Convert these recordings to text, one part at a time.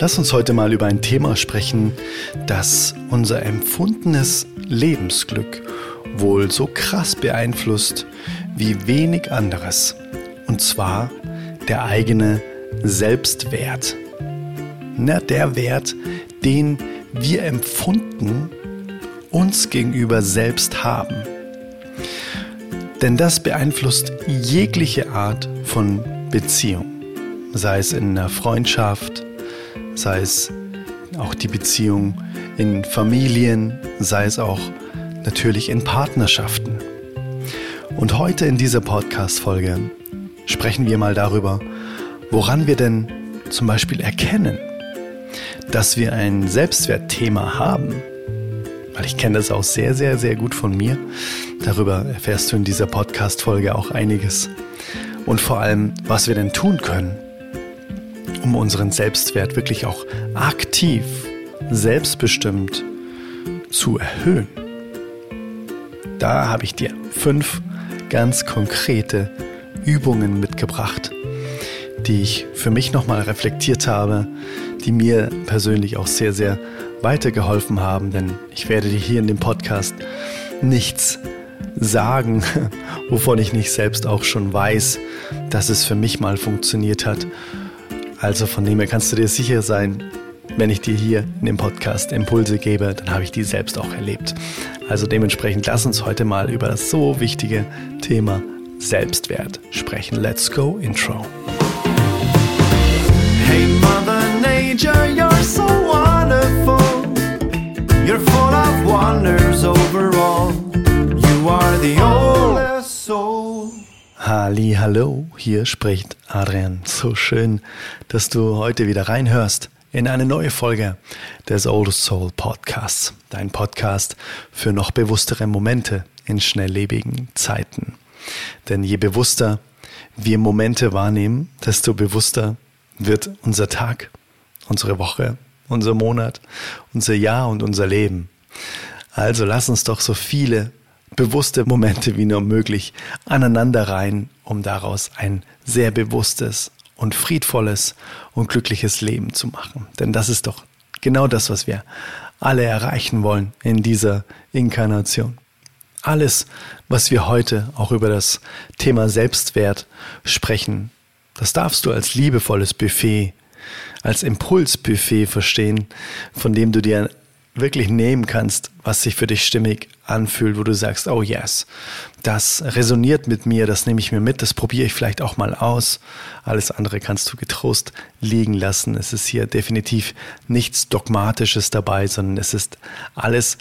Lass uns heute mal über ein Thema sprechen, das unser empfundenes Lebensglück wohl so krass beeinflusst wie wenig anderes. Und zwar der eigene Selbstwert. Na, der Wert, den wir empfunden uns gegenüber selbst haben. Denn das beeinflusst jegliche Art von Beziehung, sei es in einer Freundschaft, sei es auch die Beziehung in Familien, sei es auch natürlich in Partnerschaften. Und heute in dieser Podcast-Folge sprechen wir mal darüber, woran wir denn zum Beispiel erkennen, dass wir ein Selbstwertthema haben. Weil ich kenne das auch sehr, sehr, sehr gut von mir. Darüber erfährst du in dieser Podcast-Folge auch einiges. Und vor allem, was wir denn tun können, um unseren Selbstwert wirklich auch aktiv, selbstbestimmt zu erhöhen. Da habe ich dir fünf ganz konkrete Übungen mitgebracht, die ich für mich nochmal reflektiert habe, die mir persönlich auch sehr, sehr weitergeholfen haben, denn ich werde dir hier in dem Podcast nichts sagen, wovon ich nicht selbst auch schon weiß, dass es für mich mal funktioniert hat also von dem her kannst du dir sicher sein, wenn ich dir hier in dem Podcast Impulse gebe, dann habe ich die selbst auch erlebt. Also dementsprechend lass uns heute mal über das so wichtige Thema Selbstwert sprechen. Let's go Intro. Hey Mother Nature, you're so wonderful. You're full of wonders overall. You are the oldest. Halli, hallo, hier spricht Adrian. So schön, dass du heute wieder reinhörst in eine neue Folge des Old Soul Podcasts. Dein Podcast für noch bewusstere Momente in schnelllebigen Zeiten. Denn je bewusster wir Momente wahrnehmen, desto bewusster wird unser Tag, unsere Woche, unser Monat, unser Jahr und unser Leben. Also lass uns doch so viele bewusste Momente wie nur möglich aneinanderreihen, um daraus ein sehr bewusstes und friedvolles und glückliches Leben zu machen. Denn das ist doch genau das, was wir alle erreichen wollen in dieser Inkarnation. Alles, was wir heute auch über das Thema Selbstwert sprechen, das darfst du als liebevolles Buffet, als Impulsbuffet verstehen, von dem du dir wirklich nehmen kannst, was sich für dich stimmig anfühlt, wo du sagst, oh yes, das resoniert mit mir, das nehme ich mir mit, das probiere ich vielleicht auch mal aus. Alles andere kannst du getrost liegen lassen. Es ist hier definitiv nichts Dogmatisches dabei, sondern es ist alles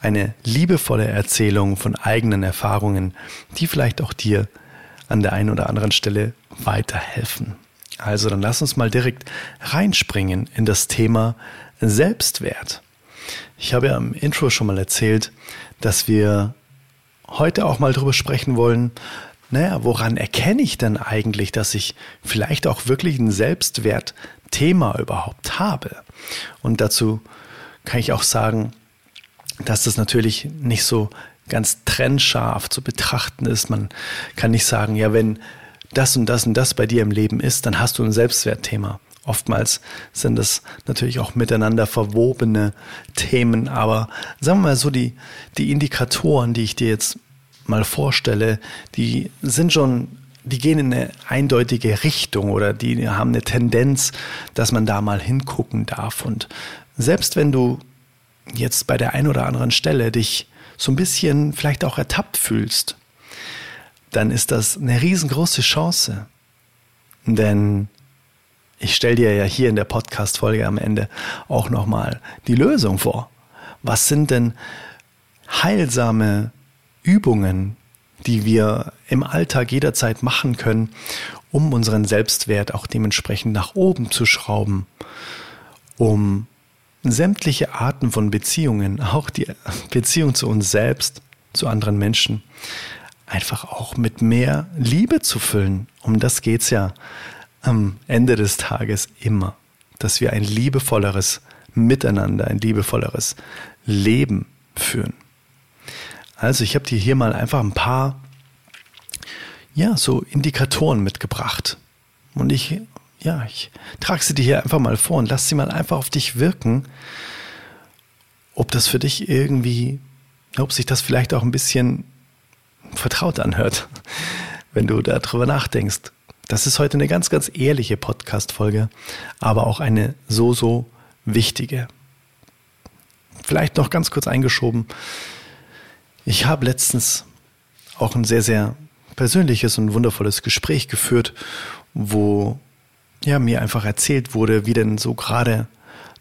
eine liebevolle Erzählung von eigenen Erfahrungen, die vielleicht auch dir an der einen oder anderen Stelle weiterhelfen. Also dann lass uns mal direkt reinspringen in das Thema Selbstwert. Ich habe ja im Intro schon mal erzählt, dass wir heute auch mal drüber sprechen wollen, naja, woran erkenne ich denn eigentlich, dass ich vielleicht auch wirklich ein Selbstwertthema überhaupt habe? Und dazu kann ich auch sagen, dass das natürlich nicht so ganz trennscharf zu betrachten ist. Man kann nicht sagen, ja, wenn das und das und das bei dir im Leben ist, dann hast du ein Selbstwertthema. Oftmals sind das natürlich auch miteinander verwobene Themen, aber sagen wir mal so, die, die Indikatoren, die ich dir jetzt mal vorstelle, die sind schon, die gehen in eine eindeutige Richtung oder die haben eine Tendenz, dass man da mal hingucken darf. Und selbst wenn du jetzt bei der einen oder anderen Stelle dich so ein bisschen vielleicht auch ertappt fühlst, dann ist das eine riesengroße Chance. Denn ich stelle dir ja hier in der Podcast-Folge am Ende auch nochmal die Lösung vor. Was sind denn heilsame Übungen, die wir im Alltag jederzeit machen können, um unseren Selbstwert auch dementsprechend nach oben zu schrauben, um sämtliche Arten von Beziehungen, auch die Beziehung zu uns selbst, zu anderen Menschen, einfach auch mit mehr Liebe zu füllen. Um das geht's ja am Ende des Tages immer, dass wir ein liebevolleres Miteinander, ein liebevolleres Leben führen. Also ich habe dir hier mal einfach ein paar, ja, so Indikatoren mitgebracht. Und ich ja, ich trage sie dir hier einfach mal vor und lass sie mal einfach auf dich wirken, ob das für dich irgendwie, ob sich das vielleicht auch ein bisschen vertraut anhört, wenn du darüber nachdenkst. Das ist heute eine ganz, ganz ehrliche Podcast-Folge, aber auch eine so, so wichtige. Vielleicht noch ganz kurz eingeschoben. Ich habe letztens auch ein sehr, sehr persönliches und wundervolles Gespräch geführt, wo ja, mir einfach erzählt wurde, wie denn so gerade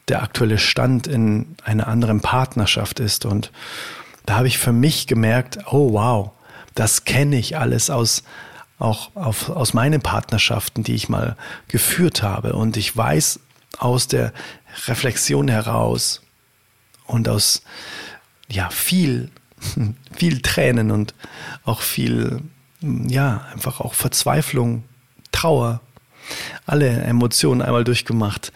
der aktuelle Stand in einer anderen Partnerschaft ist. Und da habe ich für mich gemerkt, oh wow, das kenne ich alles aus auch auf, aus meinen Partnerschaften, die ich mal geführt habe. Und ich weiß aus der Reflexion heraus und aus ja viel viel Tränen und auch viel ja einfach auch Verzweiflung, Trauer, alle Emotionen einmal durchgemacht,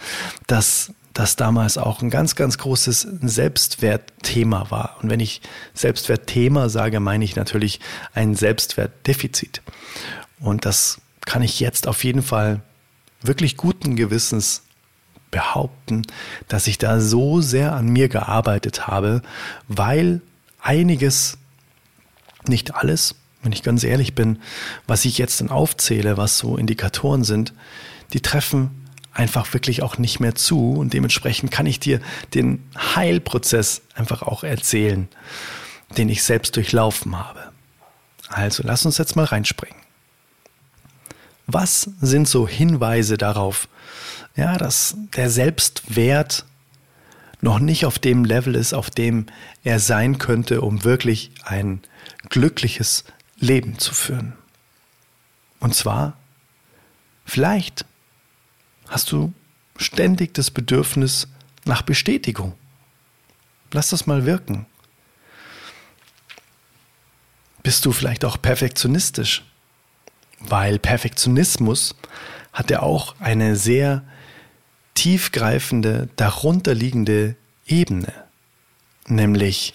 dass das damals auch ein ganz, ganz großes Selbstwertthema war. Und wenn ich Selbstwertthema sage, meine ich natürlich ein Selbstwertdefizit. Und das kann ich jetzt auf jeden Fall wirklich guten Gewissens behaupten, dass ich da so sehr an mir gearbeitet habe, weil einiges, nicht alles, wenn ich ganz ehrlich bin, was ich jetzt dann aufzähle, was so Indikatoren sind, die treffen einfach wirklich auch nicht mehr zu und dementsprechend kann ich dir den Heilprozess einfach auch erzählen, den ich selbst durchlaufen habe. Also lass uns jetzt mal reinspringen. Was sind so Hinweise darauf, ja, dass der Selbstwert noch nicht auf dem Level ist, auf dem er sein könnte, um wirklich ein glückliches Leben zu führen? Und zwar, vielleicht hast du ständig das Bedürfnis nach Bestätigung. Lass das mal wirken. Bist du vielleicht auch perfektionistisch? Weil Perfektionismus hat ja auch eine sehr tiefgreifende, darunterliegende Ebene. Nämlich,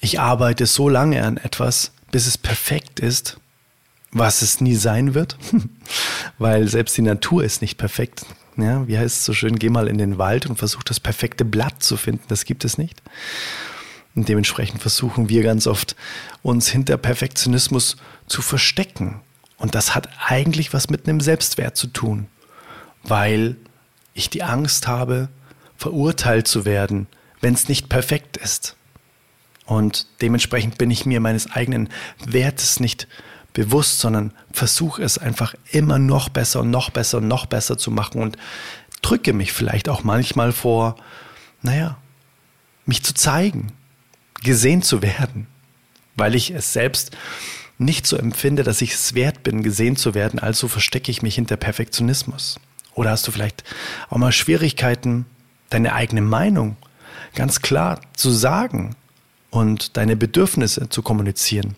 ich arbeite so lange an etwas, bis es perfekt ist, was es nie sein wird, weil selbst die Natur ist nicht perfekt. Ja, wie heißt es so schön, geh mal in den Wald und versuch das perfekte Blatt zu finden. Das gibt es nicht. Und dementsprechend versuchen wir ganz oft, uns hinter Perfektionismus zu verstecken. Und das hat eigentlich was mit einem Selbstwert zu tun, weil ich die Angst habe, verurteilt zu werden, wenn es nicht perfekt ist. Und dementsprechend bin ich mir meines eigenen Wertes nicht bewusst, sondern versuche es einfach immer noch besser und noch besser und noch besser zu machen. Und drücke mich vielleicht auch manchmal vor, naja, mich zu zeigen, gesehen zu werden, weil ich es selbst nicht so empfinde, dass ich es wert bin, gesehen zu werden, also verstecke ich mich hinter Perfektionismus. Oder hast du vielleicht auch mal Schwierigkeiten, deine eigene Meinung ganz klar zu sagen und deine Bedürfnisse zu kommunizieren.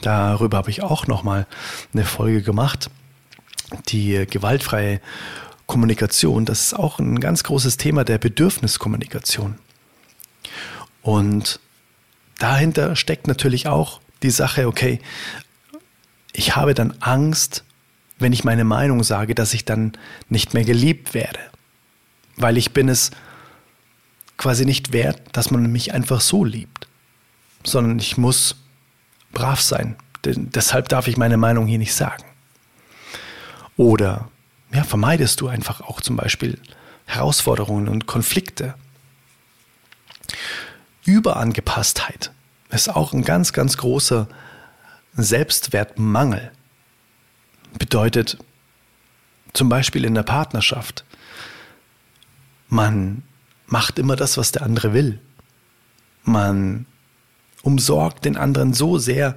Darüber habe ich auch noch mal eine Folge gemacht. Die gewaltfreie Kommunikation, das ist auch ein ganz großes Thema der Bedürfniskommunikation. Und dahinter steckt natürlich auch die Sache, okay, ich habe dann Angst, wenn ich meine Meinung sage, dass ich dann nicht mehr geliebt werde. Weil ich bin es quasi nicht wert, dass man mich einfach so liebt sondern ich muss brav sein. Denn deshalb darf ich meine Meinung hier nicht sagen. Oder ja, vermeidest du einfach auch zum Beispiel Herausforderungen und Konflikte. Überangepasstheit ist auch ein ganz, ganz großer Selbstwertmangel. Bedeutet zum Beispiel in der Partnerschaft, man macht immer das, was der andere will. Man umsorgt den anderen so sehr,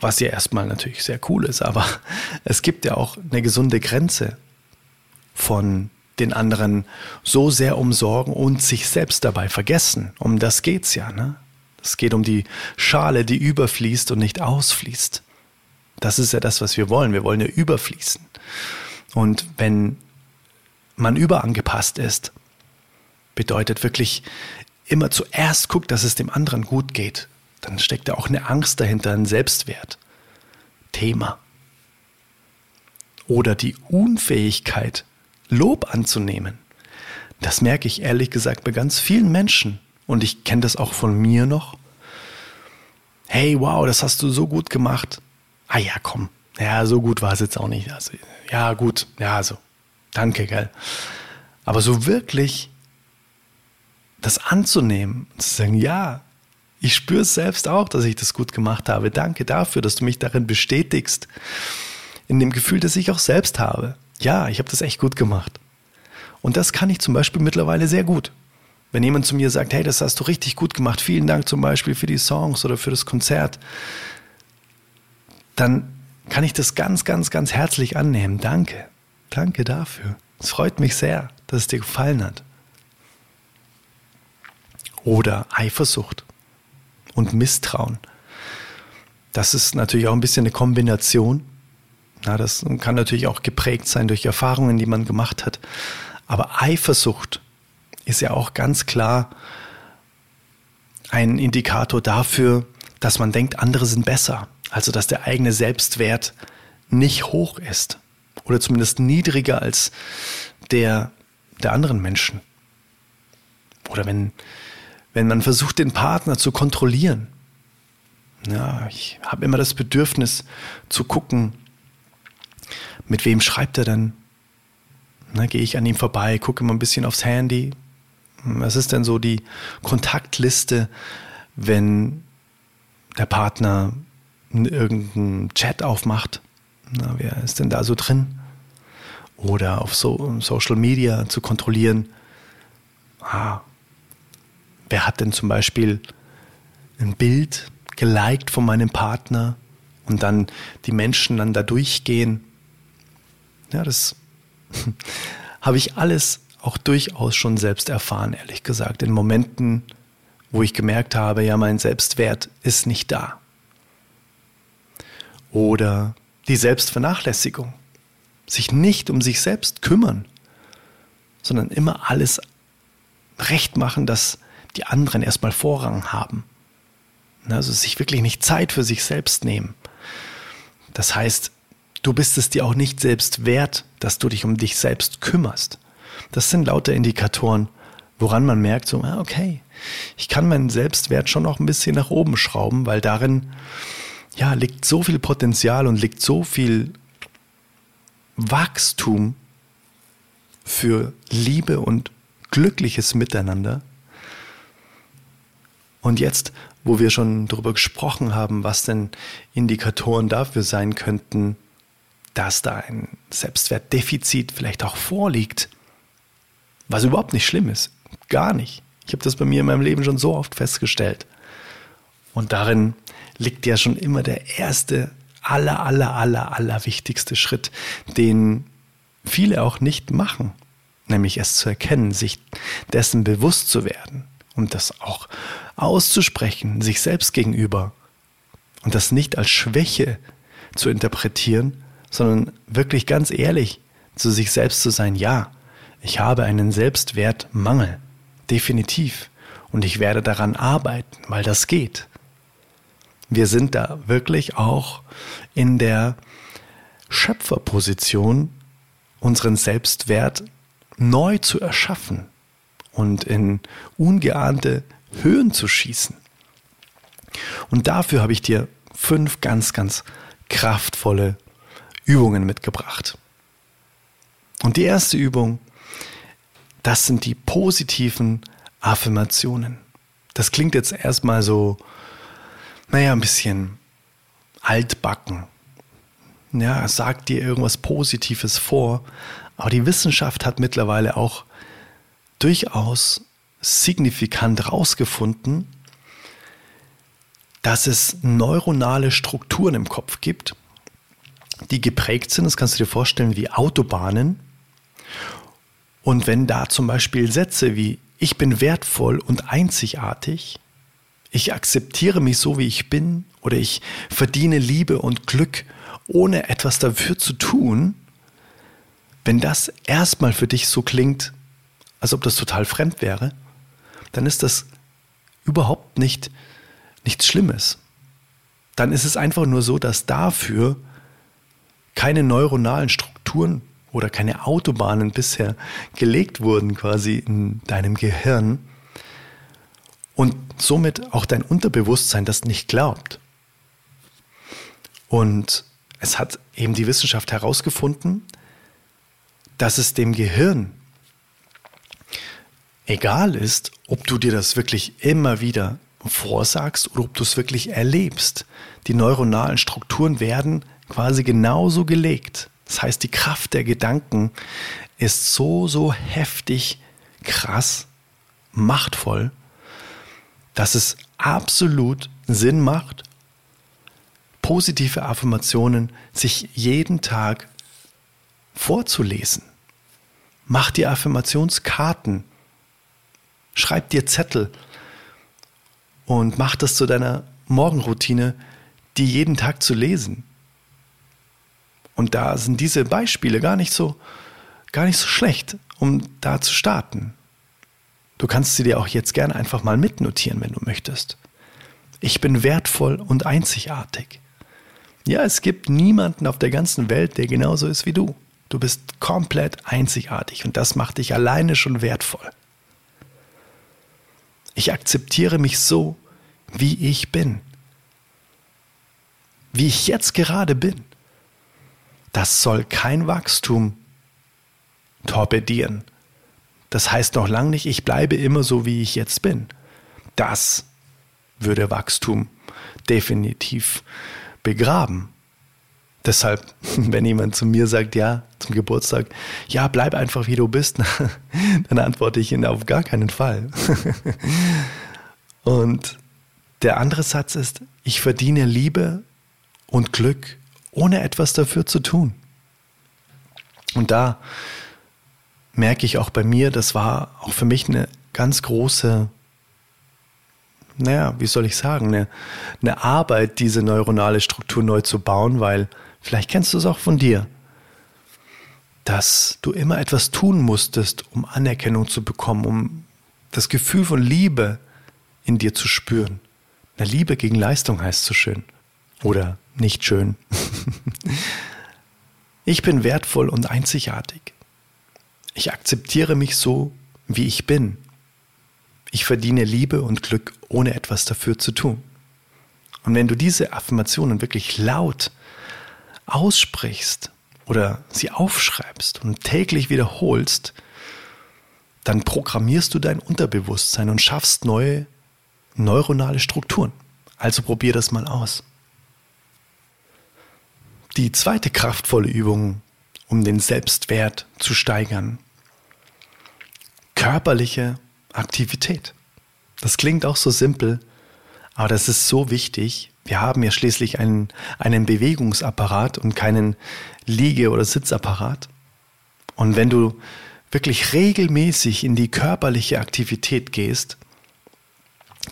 was ja erstmal natürlich sehr cool ist, aber es gibt ja auch eine gesunde Grenze von den anderen so sehr umsorgen und sich selbst dabei vergessen. Um das geht's ja, ne? Es geht um die Schale, die überfließt und nicht ausfließt. Das ist ja das, was wir wollen. Wir wollen ja überfließen. Und wenn man überangepasst ist, bedeutet wirklich immer zuerst guckt, dass es dem anderen gut geht, dann steckt da auch eine Angst dahinter, ein Selbstwert. Thema. oder die Unfähigkeit, Lob anzunehmen. Das merke ich ehrlich gesagt bei ganz vielen Menschen. Und ich kenne das auch von mir noch. Hey, wow, das hast du so gut gemacht. Ah ja, komm. Ja, so gut war es jetzt auch nicht. Also, ja, gut. Ja, also. Danke, gell. Aber so wirklich das anzunehmen, zu sagen, ja, ich spüre es selbst auch, dass ich das gut gemacht habe. Danke dafür, dass du mich darin bestätigst. In dem Gefühl, das ich auch selbst habe. Ja, ich habe das echt gut gemacht. Und das kann ich zum Beispiel mittlerweile sehr gut. Wenn jemand zu mir sagt, hey, das hast du richtig gut gemacht, vielen Dank zum Beispiel für die Songs oder für das Konzert, dann kann ich das ganz, ganz, ganz herzlich annehmen. Danke. Danke dafür. Es freut mich sehr, dass es dir gefallen hat. Oder Eifersucht und Misstrauen. Das ist natürlich auch ein bisschen eine Kombination. Na, das kann natürlich auch geprägt sein durch Erfahrungen, die man gemacht hat. Aber Eifersucht ist ja auch ganz klar ein Indikator dafür, dass man denkt, andere sind besser. Also dass der eigene Selbstwert nicht hoch ist oder zumindest niedriger als der der anderen Menschen. Oder wenn, wenn man versucht, den Partner zu kontrollieren. Ja, ich habe immer das Bedürfnis zu gucken, mit wem schreibt er denn? Na, gehe ich an ihm vorbei, gucke immer ein bisschen aufs Handy. Was ist denn so die Kontaktliste, wenn der Partner irgendeinen Chat aufmacht? Na, wer ist denn da so drin? Oder auf so, Social Media zu kontrollieren, ah, wer hat denn zum Beispiel ein Bild geliked von meinem Partner und dann die Menschen dann da durchgehen. Ja, das habe ich alles auch durchaus schon selbst erfahren, ehrlich gesagt, in Momenten, wo ich gemerkt habe, ja, mein Selbstwert ist nicht da. Oder die Selbstvernachlässigung, sich nicht um sich selbst kümmern, sondern immer alles recht machen, dass die anderen erstmal Vorrang haben. Also sich wirklich nicht Zeit für sich selbst nehmen. Das heißt, du bist es dir auch nicht selbst wert, dass du dich um dich selbst kümmerst. Das sind lauter Indikatoren, woran man merkt, so, ah, okay, ich kann meinen Selbstwert schon noch ein bisschen nach oben schrauben, weil darin ja, liegt so viel Potenzial und liegt so viel Wachstum für Liebe und glückliches Miteinander. Und jetzt, wo wir schon darüber gesprochen haben, was denn Indikatoren dafür sein könnten, dass da ein Selbstwertdefizit vielleicht auch vorliegt, was überhaupt nicht schlimm ist, gar nicht. Ich habe das bei mir in meinem Leben schon so oft festgestellt. Und darin liegt ja schon immer der erste, aller, aller, aller, aller wichtigste Schritt, den viele auch nicht machen, nämlich es zu erkennen, sich dessen bewusst zu werden und das auch auszusprechen, sich selbst gegenüber. Und das nicht als Schwäche zu interpretieren, sondern wirklich ganz ehrlich zu sich selbst zu sein, ja, ich habe einen Selbstwertmangel, definitiv, und ich werde daran arbeiten, weil das geht. Wir sind da wirklich auch in der Schöpferposition, unseren Selbstwert neu zu erschaffen und in ungeahnte Höhen zu schießen. Und dafür habe ich dir fünf ganz, ganz kraftvolle Übungen mitgebracht. Und die erste Übung, das sind die positiven Affirmationen. Das klingt jetzt erstmal so, naja, ein bisschen altbacken. Ja, sagt dir irgendwas Positives vor. Aber die Wissenschaft hat mittlerweile auch durchaus signifikant herausgefunden, dass es neuronale Strukturen im Kopf gibt, die geprägt sind, das kannst du dir vorstellen, wie Autobahnen. Und wenn da zum Beispiel Sätze wie ich bin wertvoll und einzigartig, ich akzeptiere mich so, wie ich bin, oder ich verdiene Liebe und Glück, ohne etwas dafür zu tun, wenn das erstmal für dich so klingt, als ob das total fremd wäre, dann ist das überhaupt nicht nichts Schlimmes. Dann ist es einfach nur so, dass dafür keine neuronalen Strukturen Strukturen oder keine Autobahnen bisher gelegt wurden quasi in deinem Gehirn und somit auch dein Unterbewusstsein das nicht glaubt. Und es hat eben die Wissenschaft herausgefunden, dass es dem Gehirn egal ist, ob du dir das wirklich immer wieder vorsagst oder ob du es wirklich erlebst. Die neuronalen Strukturen werden quasi genauso gelegt. Das heißt, die Kraft der Gedanken ist so, so heftig, krass, machtvoll, dass es absolut Sinn macht, positive Affirmationen sich jeden Tag vorzulesen. Mach dir Affirmationskarten, schreib dir Zettel und mach das zu deiner Morgenroutine, die jeden Tag zu lesen. Und da sind diese Beispiele gar nicht so, gar nicht so schlecht, um da zu starten. Du kannst sie dir auch jetzt gerne einfach mal mitnotieren, wenn du möchtest. Ich bin wertvoll und einzigartig. Ja, es gibt niemanden auf der ganzen Welt, der genauso ist wie du. Du bist komplett einzigartig und das macht dich alleine schon wertvoll. Ich akzeptiere mich so, wie ich bin. Wie ich jetzt gerade bin. Das soll kein Wachstum torpedieren. Das heißt noch lange nicht, ich bleibe immer so, wie ich jetzt bin. Das würde Wachstum definitiv begraben. Deshalb, wenn jemand zu mir sagt, ja, zum Geburtstag, ja, bleib einfach wie du bist, dann antworte ich ihn auf gar keinen Fall. Und der andere Satz ist, ich verdiene Liebe und Glück, ohne etwas dafür zu tun. Und da merke ich auch bei mir, das war auch für mich eine ganz große, naja, wie soll ich sagen, eine, eine Arbeit, diese neuronale Struktur neu zu bauen, weil vielleicht kennst du es auch von dir, dass du immer etwas tun musstest, um Anerkennung zu bekommen, um das Gefühl von Liebe in dir zu spüren. Na, Liebe gegen Leistung heißt so schön. Oder nicht schön. ich bin wertvoll und einzigartig. Ich akzeptiere mich so, wie ich bin. Ich verdiene Liebe und Glück, ohne etwas dafür zu tun. Und wenn du diese Affirmationen wirklich laut aussprichst oder sie aufschreibst und täglich wiederholst, dann programmierst du dein Unterbewusstsein und schaffst neue neuronale Strukturen. Also probier das mal aus. Die zweite kraftvolle Übung, um den Selbstwert zu steigern. Körperliche Aktivität. Das klingt auch so simpel, aber das ist so wichtig. Wir haben ja schließlich einen, einen Bewegungsapparat und keinen Liege- oder Sitzapparat. Und wenn du wirklich regelmäßig in die körperliche Aktivität gehst,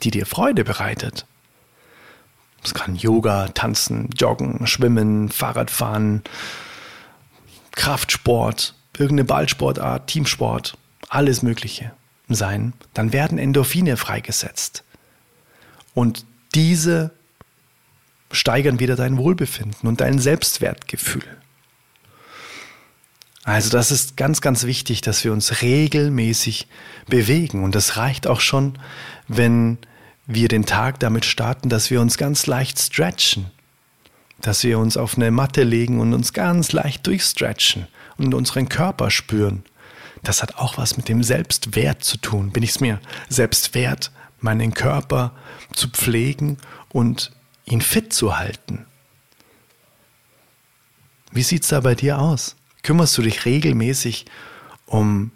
die dir Freude bereitet, es kann Yoga, Tanzen, Joggen, Schwimmen, Fahrradfahren, Kraftsport, irgendeine Ballsportart, Teamsport, alles Mögliche sein, dann werden Endorphine freigesetzt. Und diese steigern wieder dein Wohlbefinden und dein Selbstwertgefühl. Also das ist ganz, ganz wichtig, dass wir uns regelmäßig bewegen. Und das reicht auch schon, wenn wir den Tag damit starten, dass wir uns ganz leicht stretchen. Dass wir uns auf eine Matte legen und uns ganz leicht durchstretchen und unseren Körper spüren. Das hat auch was mit dem Selbstwert zu tun. Bin ich es mir selbst wert, meinen Körper zu pflegen und ihn fit zu halten? Wie sieht es da bei dir aus? Kümmerst du dich regelmäßig um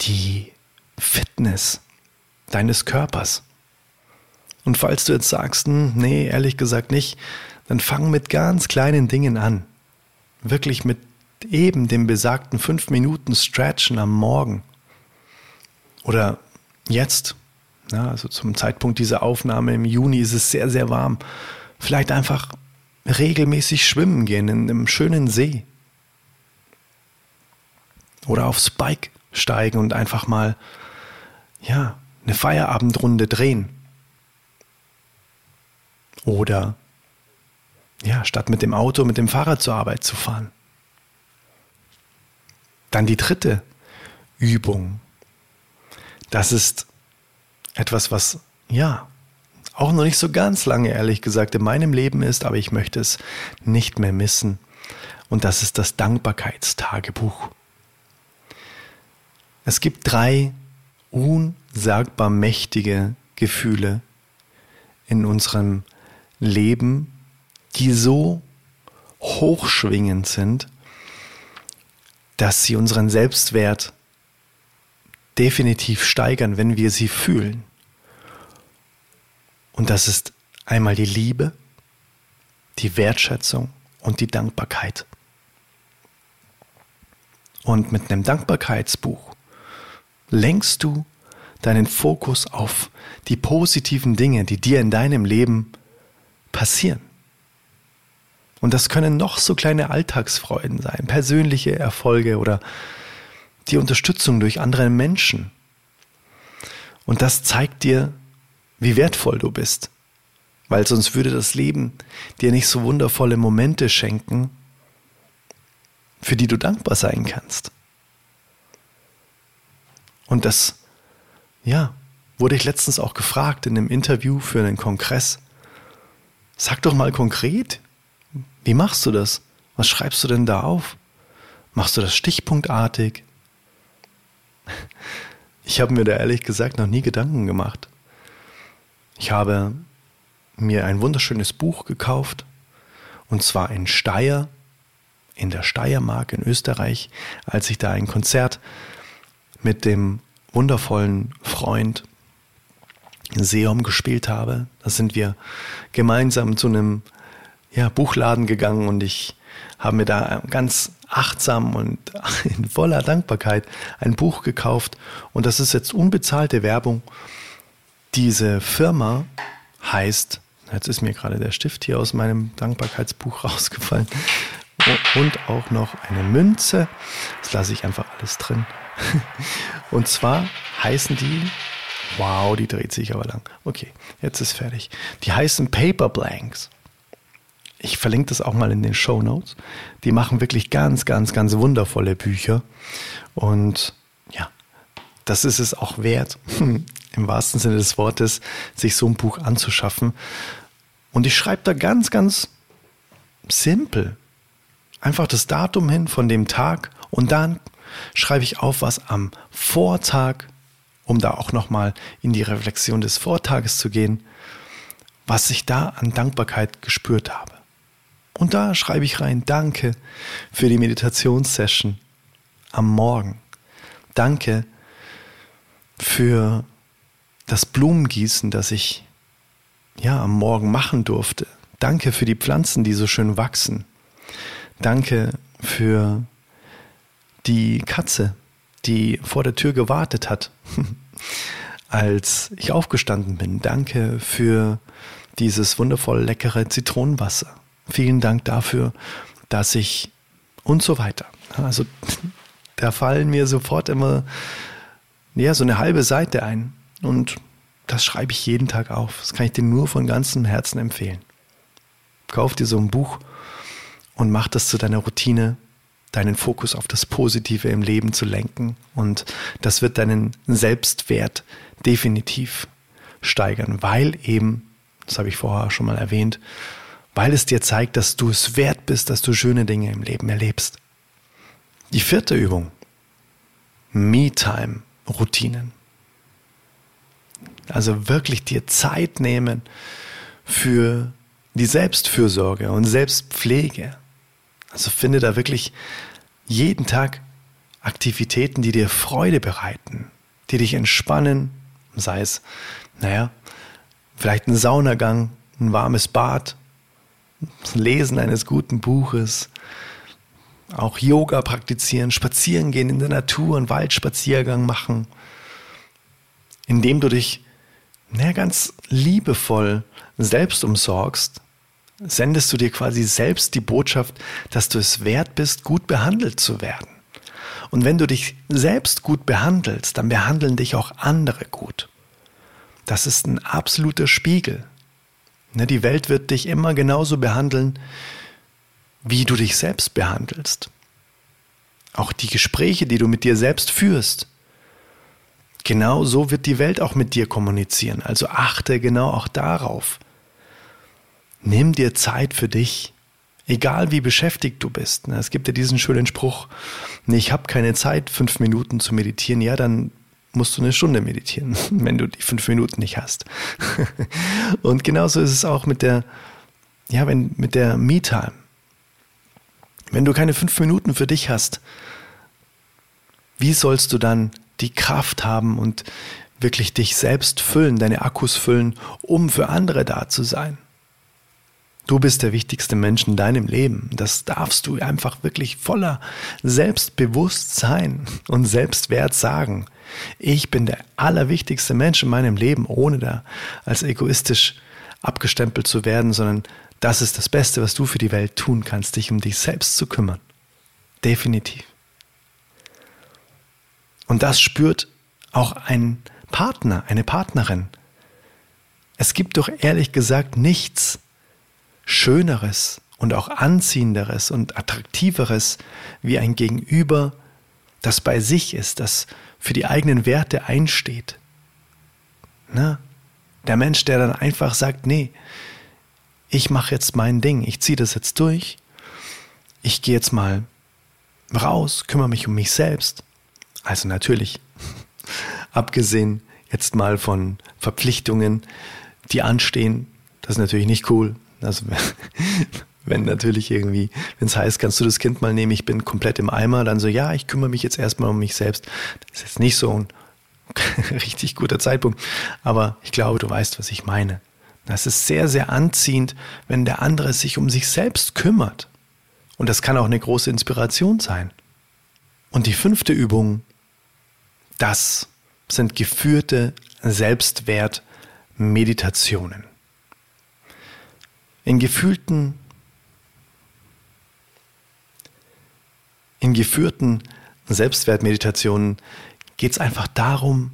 die Fitness deines Körpers? Und falls du jetzt sagst, hm, nee, ehrlich gesagt nicht, dann fang mit ganz kleinen Dingen an. Wirklich mit eben dem besagten fünf Minuten Stretchen am Morgen. Oder jetzt, ja, also zum Zeitpunkt dieser Aufnahme im Juni ist es sehr, sehr warm. Vielleicht einfach regelmäßig schwimmen gehen in einem schönen See. Oder aufs Bike steigen und einfach mal, ja, eine Feierabendrunde drehen. Oder, ja, statt mit dem Auto, mit dem Fahrrad zur Arbeit zu fahren. Dann die dritte Übung. Das ist etwas, was ja auch noch nicht so ganz lange, ehrlich gesagt, in meinem Leben ist, aber ich möchte es nicht mehr missen. Und das ist das Dankbarkeitstagebuch. Es gibt drei unsagbar mächtige Gefühle in unserem Leben, die so hochschwingend sind, dass sie unseren Selbstwert definitiv steigern, wenn wir sie fühlen. Und das ist einmal die Liebe, die Wertschätzung und die Dankbarkeit. Und mit einem Dankbarkeitsbuch lenkst du deinen Fokus auf die positiven Dinge, die dir in deinem Leben passieren. Und das können noch so kleine Alltagsfreuden sein, persönliche Erfolge oder die Unterstützung durch andere Menschen. Und das zeigt dir, wie wertvoll du bist. Weil sonst würde das Leben dir nicht so wundervolle Momente schenken, für die du dankbar sein kannst. Und das, ja, wurde ich letztens auch gefragt in einem Interview für einen Kongress. Sag doch mal konkret, wie machst du das? Was schreibst du denn da auf? Machst du das stichpunktartig? Ich habe mir da ehrlich gesagt noch nie Gedanken gemacht. Ich habe mir ein wunderschönes Buch gekauft, und zwar in Steyr, in der Steiermark in Österreich, als ich da ein Konzert mit dem wundervollen Freund Seom gespielt habe. Da sind wir gemeinsam zu einem ja, Buchladen gegangen und ich habe mir da ganz achtsam und in voller Dankbarkeit ein Buch gekauft. Und das ist jetzt unbezahlte Werbung. Diese Firma heißt, jetzt ist mir gerade der Stift hier aus meinem Dankbarkeitsbuch rausgefallen. Und auch noch eine Münze. Das lasse ich einfach alles drin. Und zwar heißen die, wow, die dreht sich aber lang. Okay, jetzt ist fertig. Die heißen Paper Blanks. Ich verlinke das auch mal in den Show Notes. Die machen wirklich ganz, ganz, ganz wundervolle Bücher. Und ja, das ist es auch wert, im wahrsten Sinne des Wortes, sich so ein Buch anzuschaffen. Und ich schreibe da ganz, ganz simpel. Einfach das Datum hin von dem Tag und dann schreibe ich auf, was am Vortag, um da auch nochmal in die Reflexion des Vortages zu gehen, was ich da an Dankbarkeit gespürt habe. Und da schreibe ich rein, danke für die Meditationssession am Morgen. Danke für das Blumengießen, das ich ja am Morgen machen durfte. Danke für die Pflanzen, die so schön wachsen. Danke für die Katze, die vor der Tür gewartet hat, als ich aufgestanden bin. Danke für dieses wundervoll leckere Zitronenwasser vielen Dank dafür, dass ich und so weiter. Also da fallen mir sofort immer ja, so eine halbe Seite ein. Und das schreibe ich jeden Tag auf. Das kann ich dir nur von ganzem Herzen empfehlen. Kauf dir so ein Buch und mach das zu deiner Routine, deinen Fokus auf das Positive im Leben zu lenken. Und das wird deinen Selbstwert definitiv steigern, weil eben, das habe ich vorher schon mal erwähnt, weil es dir zeigt, dass du es wert bist, dass du schöne Dinge im Leben erlebst. Die vierte Übung. Me-Time-Routinen. Also wirklich dir Zeit nehmen für die Selbstfürsorge und Selbstpflege. Also finde da wirklich jeden Tag Aktivitäten, die dir Freude bereiten, die dich entspannen, sei es, naja, vielleicht ein Saunagang, ein warmes Bad, das Lesen eines guten Buches, auch Yoga praktizieren, spazieren gehen in der Natur, einen Waldspaziergang machen, indem du dich na, ganz liebevoll selbst umsorgst, sendest du dir quasi selbst die Botschaft, dass du es wert bist, gut behandelt zu werden. Und wenn du dich selbst gut behandelst, dann behandeln dich auch andere gut. Das ist ein absoluter Spiegel. Ne, die Welt wird dich immer genauso behandeln, wie du dich selbst behandelst. auch die Gespräche, die du mit dir selbst führst, genau so wird die Welt auch mit dir kommunizieren. Also achte genau auch darauf. Nimm dir Zeit für dich, egal wie beschäftigt du bist. Es gibt ja diesen schönen Spruch, ich habe keine Zeit, fünf Minuten zu meditieren. Ja, dann musst du eine Stunde meditieren, wenn du die fünf Minuten nicht hast. Und genauso ist es auch mit der, ja, wenn, mit der Me-Time. Wenn du keine fünf Minuten für dich hast, wie sollst du dann die Kraft haben und wirklich dich selbst füllen, deine Akkus füllen, um für andere da zu sein? Du bist der wichtigste Mensch in deinem Leben. Das darfst du einfach wirklich voller Selbstbewusstsein und Selbstwert sagen. Ich bin der allerwichtigste Mensch in meinem Leben, ohne da als egoistisch abgestempelt zu werden, sondern das ist das Beste, was du für die Welt tun kannst, dich um dich selbst zu kümmern. Definitiv. Und das spürt auch ein Partner, eine Partnerin. Es gibt doch ehrlich gesagt nichts Schöneres und auch Anziehenderes und Attraktiveres wie ein Gegenüber, das bei sich ist, das für die eigenen Werte einsteht. Na, der Mensch, der dann einfach sagt, nee, ich mache jetzt mein Ding, ich ziehe das jetzt durch, ich gehe jetzt mal raus, kümmere mich um mich selbst. Also natürlich, abgesehen jetzt mal von Verpflichtungen, die anstehen, das ist natürlich nicht cool. Also wenn natürlich irgendwie, wenn es heißt, kannst du das Kind mal nehmen, ich bin komplett im Eimer, dann so, ja, ich kümmere mich jetzt erstmal um mich selbst. Das ist jetzt nicht so ein richtig guter Zeitpunkt, aber ich glaube, du weißt, was ich meine. Das ist sehr, sehr anziehend, wenn der andere sich um sich selbst kümmert. Und das kann auch eine große Inspiration sein. Und die fünfte Übung, das sind geführte Selbstwertmeditationen. In gefühlten in geführten Selbstwertmeditationen geht es einfach darum,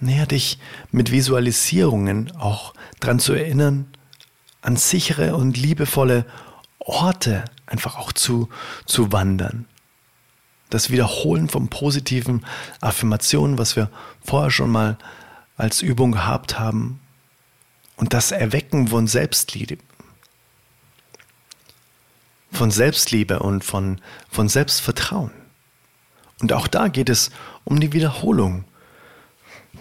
näher dich mit Visualisierungen auch daran zu erinnern, an sichere und liebevolle Orte einfach auch zu, zu wandern. Das Wiederholen von positiven Affirmationen, was wir vorher schon mal als Übung gehabt haben. Und das Erwecken von Selbstliebe, von Selbstliebe und von, von Selbstvertrauen. Und auch da geht es um die Wiederholung.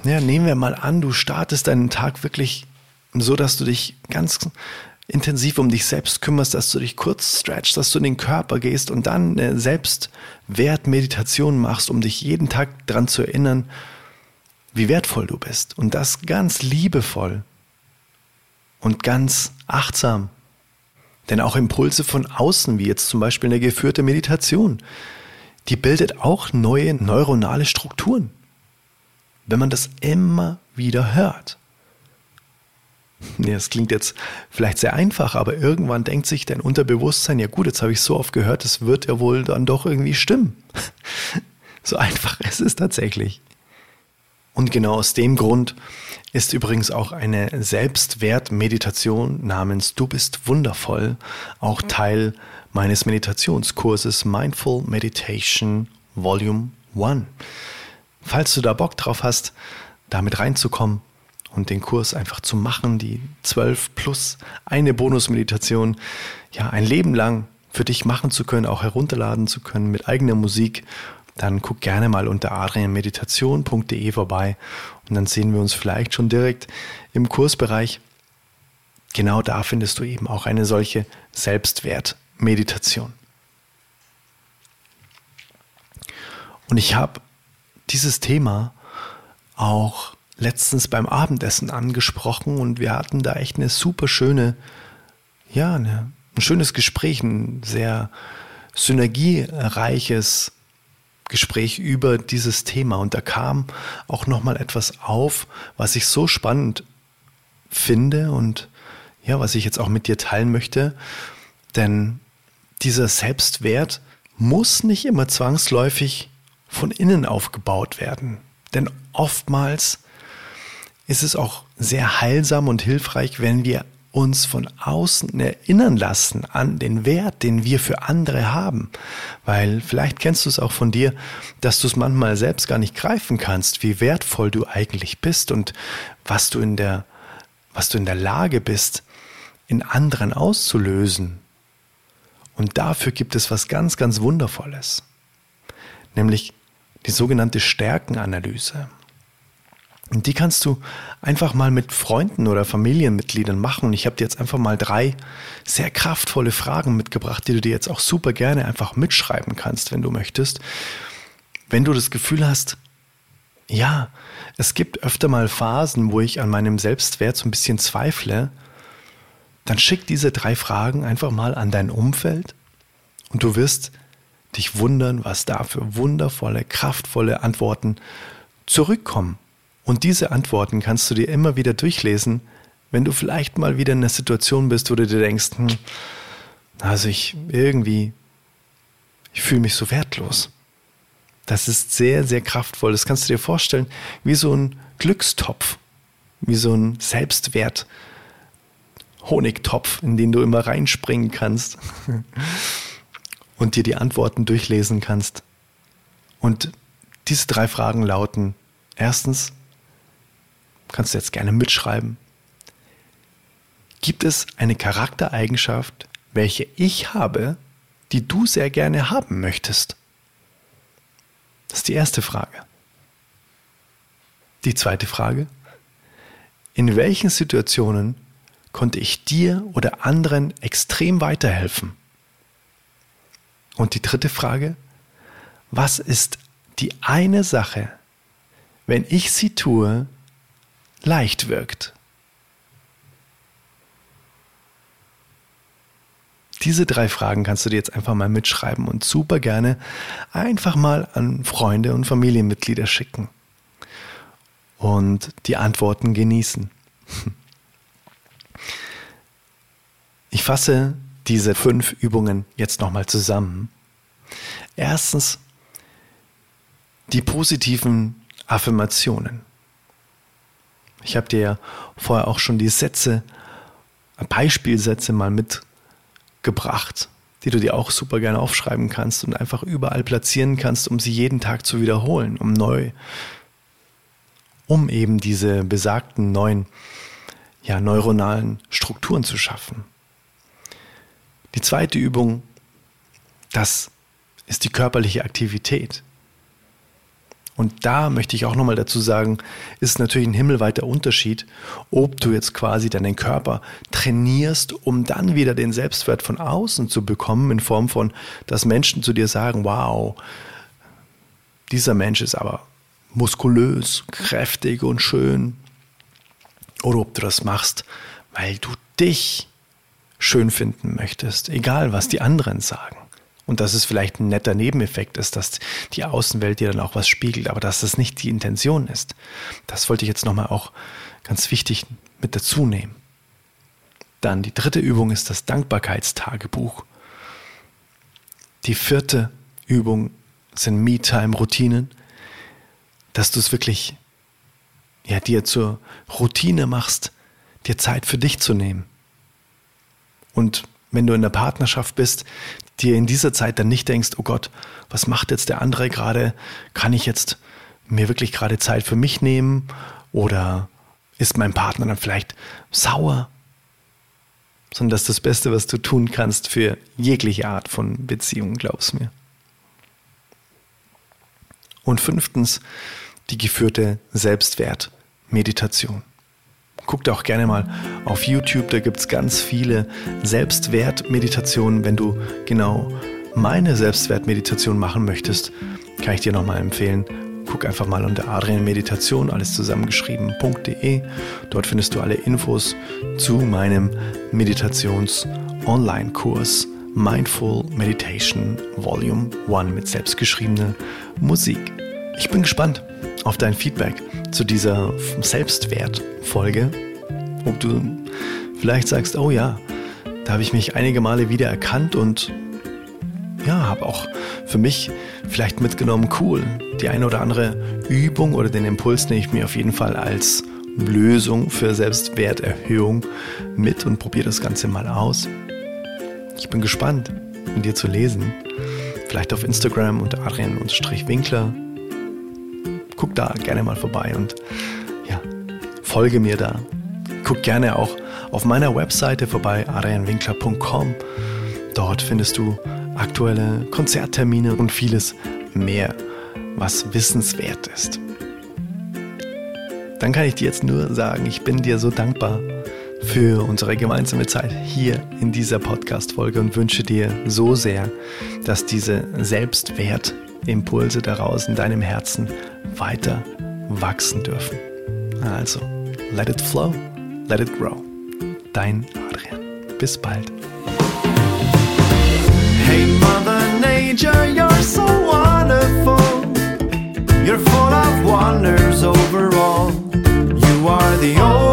Ja, nehmen wir mal an, du startest deinen Tag wirklich so, dass du dich ganz intensiv um dich selbst kümmerst, dass du dich kurz stretchst, dass du in den Körper gehst und dann eine Selbstwertmeditation machst, um dich jeden Tag daran zu erinnern, wie wertvoll du bist. Und das ganz liebevoll und ganz achtsam denn auch Impulse von außen, wie jetzt zum Beispiel eine geführte Meditation, die bildet auch neue neuronale Strukturen. Wenn man das immer wieder hört. Ja, das klingt jetzt vielleicht sehr einfach, aber irgendwann denkt sich dein Unterbewusstsein, ja gut, jetzt habe ich so oft gehört, das wird ja wohl dann doch irgendwie stimmen. So einfach ist es tatsächlich. Und genau aus dem Grund ist übrigens auch eine Selbstwertmeditation namens Du bist wundervoll auch Teil meines Meditationskurses Mindful Meditation Volume 1. Falls du da Bock drauf hast, damit reinzukommen und den Kurs einfach zu machen, die 12 plus eine Bonusmeditation, ja, ein Leben lang für dich machen zu können, auch herunterladen zu können mit eigener Musik dann guck gerne mal unter adrianmeditation.de vorbei und dann sehen wir uns vielleicht schon direkt im Kursbereich. Genau da findest du eben auch eine solche Selbstwertmeditation. Und ich habe dieses Thema auch letztens beim Abendessen angesprochen und wir hatten da echt eine super schöne, ja, eine, ein schönes Gespräch, ein sehr synergiereiches Gespräch über dieses Thema. Und da kam auch noch mal etwas auf, was ich so spannend finde und ja, was ich jetzt auch mit dir teilen möchte, denn dieser Selbstwert muss nicht immer zwangsläufig von innen aufgebaut werden, denn oftmals ist es auch sehr heilsam und hilfreich, wenn wir uns von außen erinnern lassen an den Wert, den wir für andere haben. Weil vielleicht kennst du es auch von dir, dass du es manchmal selbst gar nicht greifen kannst, wie wertvoll du eigentlich bist und was du in der, was du in der Lage bist, in anderen auszulösen. Und dafür gibt es was ganz, ganz Wundervolles. Nämlich die sogenannte Stärkenanalyse. Und die kannst du einfach mal mit Freunden oder Familienmitgliedern machen. Und ich habe dir jetzt einfach mal drei sehr kraftvolle Fragen mitgebracht, die du dir jetzt auch super gerne einfach mitschreiben kannst, wenn du möchtest. Wenn du das Gefühl hast, ja, es gibt öfter mal Phasen, wo ich an meinem Selbstwert so ein bisschen zweifle, dann schick diese drei Fragen einfach mal an dein Umfeld und du wirst dich wundern, was da für wundervolle, kraftvolle Antworten zurückkommen. Und diese Antworten kannst du dir immer wieder durchlesen, wenn du vielleicht mal wieder in einer Situation bist, wo du dir denkst, hm, also ich irgendwie, ich fühle mich so wertlos. Das ist sehr, sehr kraftvoll. Das kannst du dir vorstellen, wie so ein Glückstopf, wie so ein Selbstwert. Honigtopf, in den du immer reinspringen kannst und dir die Antworten durchlesen kannst. Und diese drei Fragen lauten, erstens, kannst du jetzt gerne mitschreiben. Gibt es eine Charaktereigenschaft, welche ich habe, die du sehr gerne haben möchtest? Das ist die erste Frage. Die zweite Frage. In welchen Situationen konnte ich dir oder anderen extrem weiterhelfen? Und die dritte Frage. Was ist die eine Sache, wenn ich sie tue, leicht wirkt. Diese drei Fragen kannst du dir jetzt einfach mal mitschreiben und super gerne einfach mal an Freunde und Familienmitglieder schicken und die Antworten genießen. Ich fasse diese fünf Übungen jetzt nochmal zusammen. Erstens die positiven Affirmationen. Ich habe dir ja vorher auch schon die Sätze, Beispielsätze mal mitgebracht, die du dir auch super gerne aufschreiben kannst und einfach überall platzieren kannst, um sie jeden Tag zu wiederholen, um neu, um eben diese besagten neuen, ja, neuronalen Strukturen zu schaffen. Die zweite Übung, das ist die körperliche Aktivität. Und da möchte ich auch nochmal dazu sagen, ist natürlich ein himmelweiter Unterschied, ob du jetzt quasi deinen Körper trainierst, um dann wieder den Selbstwert von außen zu bekommen, in Form von, dass Menschen zu dir sagen, wow, dieser Mensch ist aber muskulös, kräftig und schön. Oder ob du das machst, weil du dich schön finden möchtest, egal was die anderen sagen. Und dass es vielleicht ein netter Nebeneffekt ist, dass die Außenwelt dir dann auch was spiegelt, aber dass das nicht die Intention ist. Das wollte ich jetzt nochmal auch ganz wichtig mit dazu nehmen. Dann die dritte Übung ist das Dankbarkeitstagebuch. Die vierte Übung sind Me-Time-Routinen, dass du es wirklich ja, dir zur Routine machst, dir Zeit für dich zu nehmen. Und wenn du in der Partnerschaft bist, dir in dieser Zeit dann nicht denkst, oh Gott, was macht jetzt der andere gerade? Kann ich jetzt mir wirklich gerade Zeit für mich nehmen? Oder ist mein Partner dann vielleicht sauer? Sondern das ist das Beste, was du tun kannst für jegliche Art von Beziehung, glaub's mir. Und fünftens, die geführte Selbstwertmeditation. Guck da auch gerne mal auf YouTube, da gibt es ganz viele Selbstwertmeditationen. Wenn du genau meine Selbstwertmeditation machen möchtest, kann ich dir nochmal empfehlen. Guck einfach mal unter Adrian Meditation, alles zusammengeschrieben.de. Dort findest du alle Infos zu meinem Meditations-Online-Kurs Mindful Meditation Volume 1 mit selbstgeschriebener Musik. Ich bin gespannt auf dein Feedback zu dieser Selbstwertfolge, ob du vielleicht sagst, oh ja, da habe ich mich einige Male wieder erkannt und ja, habe auch für mich vielleicht mitgenommen, cool, die eine oder andere Übung oder den Impuls nehme ich mir auf jeden Fall als Lösung für Selbstwerterhöhung mit und probier das Ganze mal aus. Ich bin gespannt, mit dir zu lesen. Vielleicht auf Instagram unter Adrian-Winkler. Guck da gerne mal vorbei und ja, folge mir da. Guck gerne auch auf meiner Webseite vorbei, adrianwinkler.com. Dort findest du aktuelle Konzerttermine und vieles mehr, was wissenswert ist. Dann kann ich dir jetzt nur sagen, ich bin dir so dankbar für unsere gemeinsame Zeit hier in dieser Podcast-Folge und wünsche dir so sehr, dass diese Selbstwertimpulse daraus in deinem Herzen weiter wachsen dürfen. Also, let it flow, let it grow. Dein Adrian. Bis bald. Hey, Mother Nature, you're so wonderful. You're full of wonders overall. You are the oldest.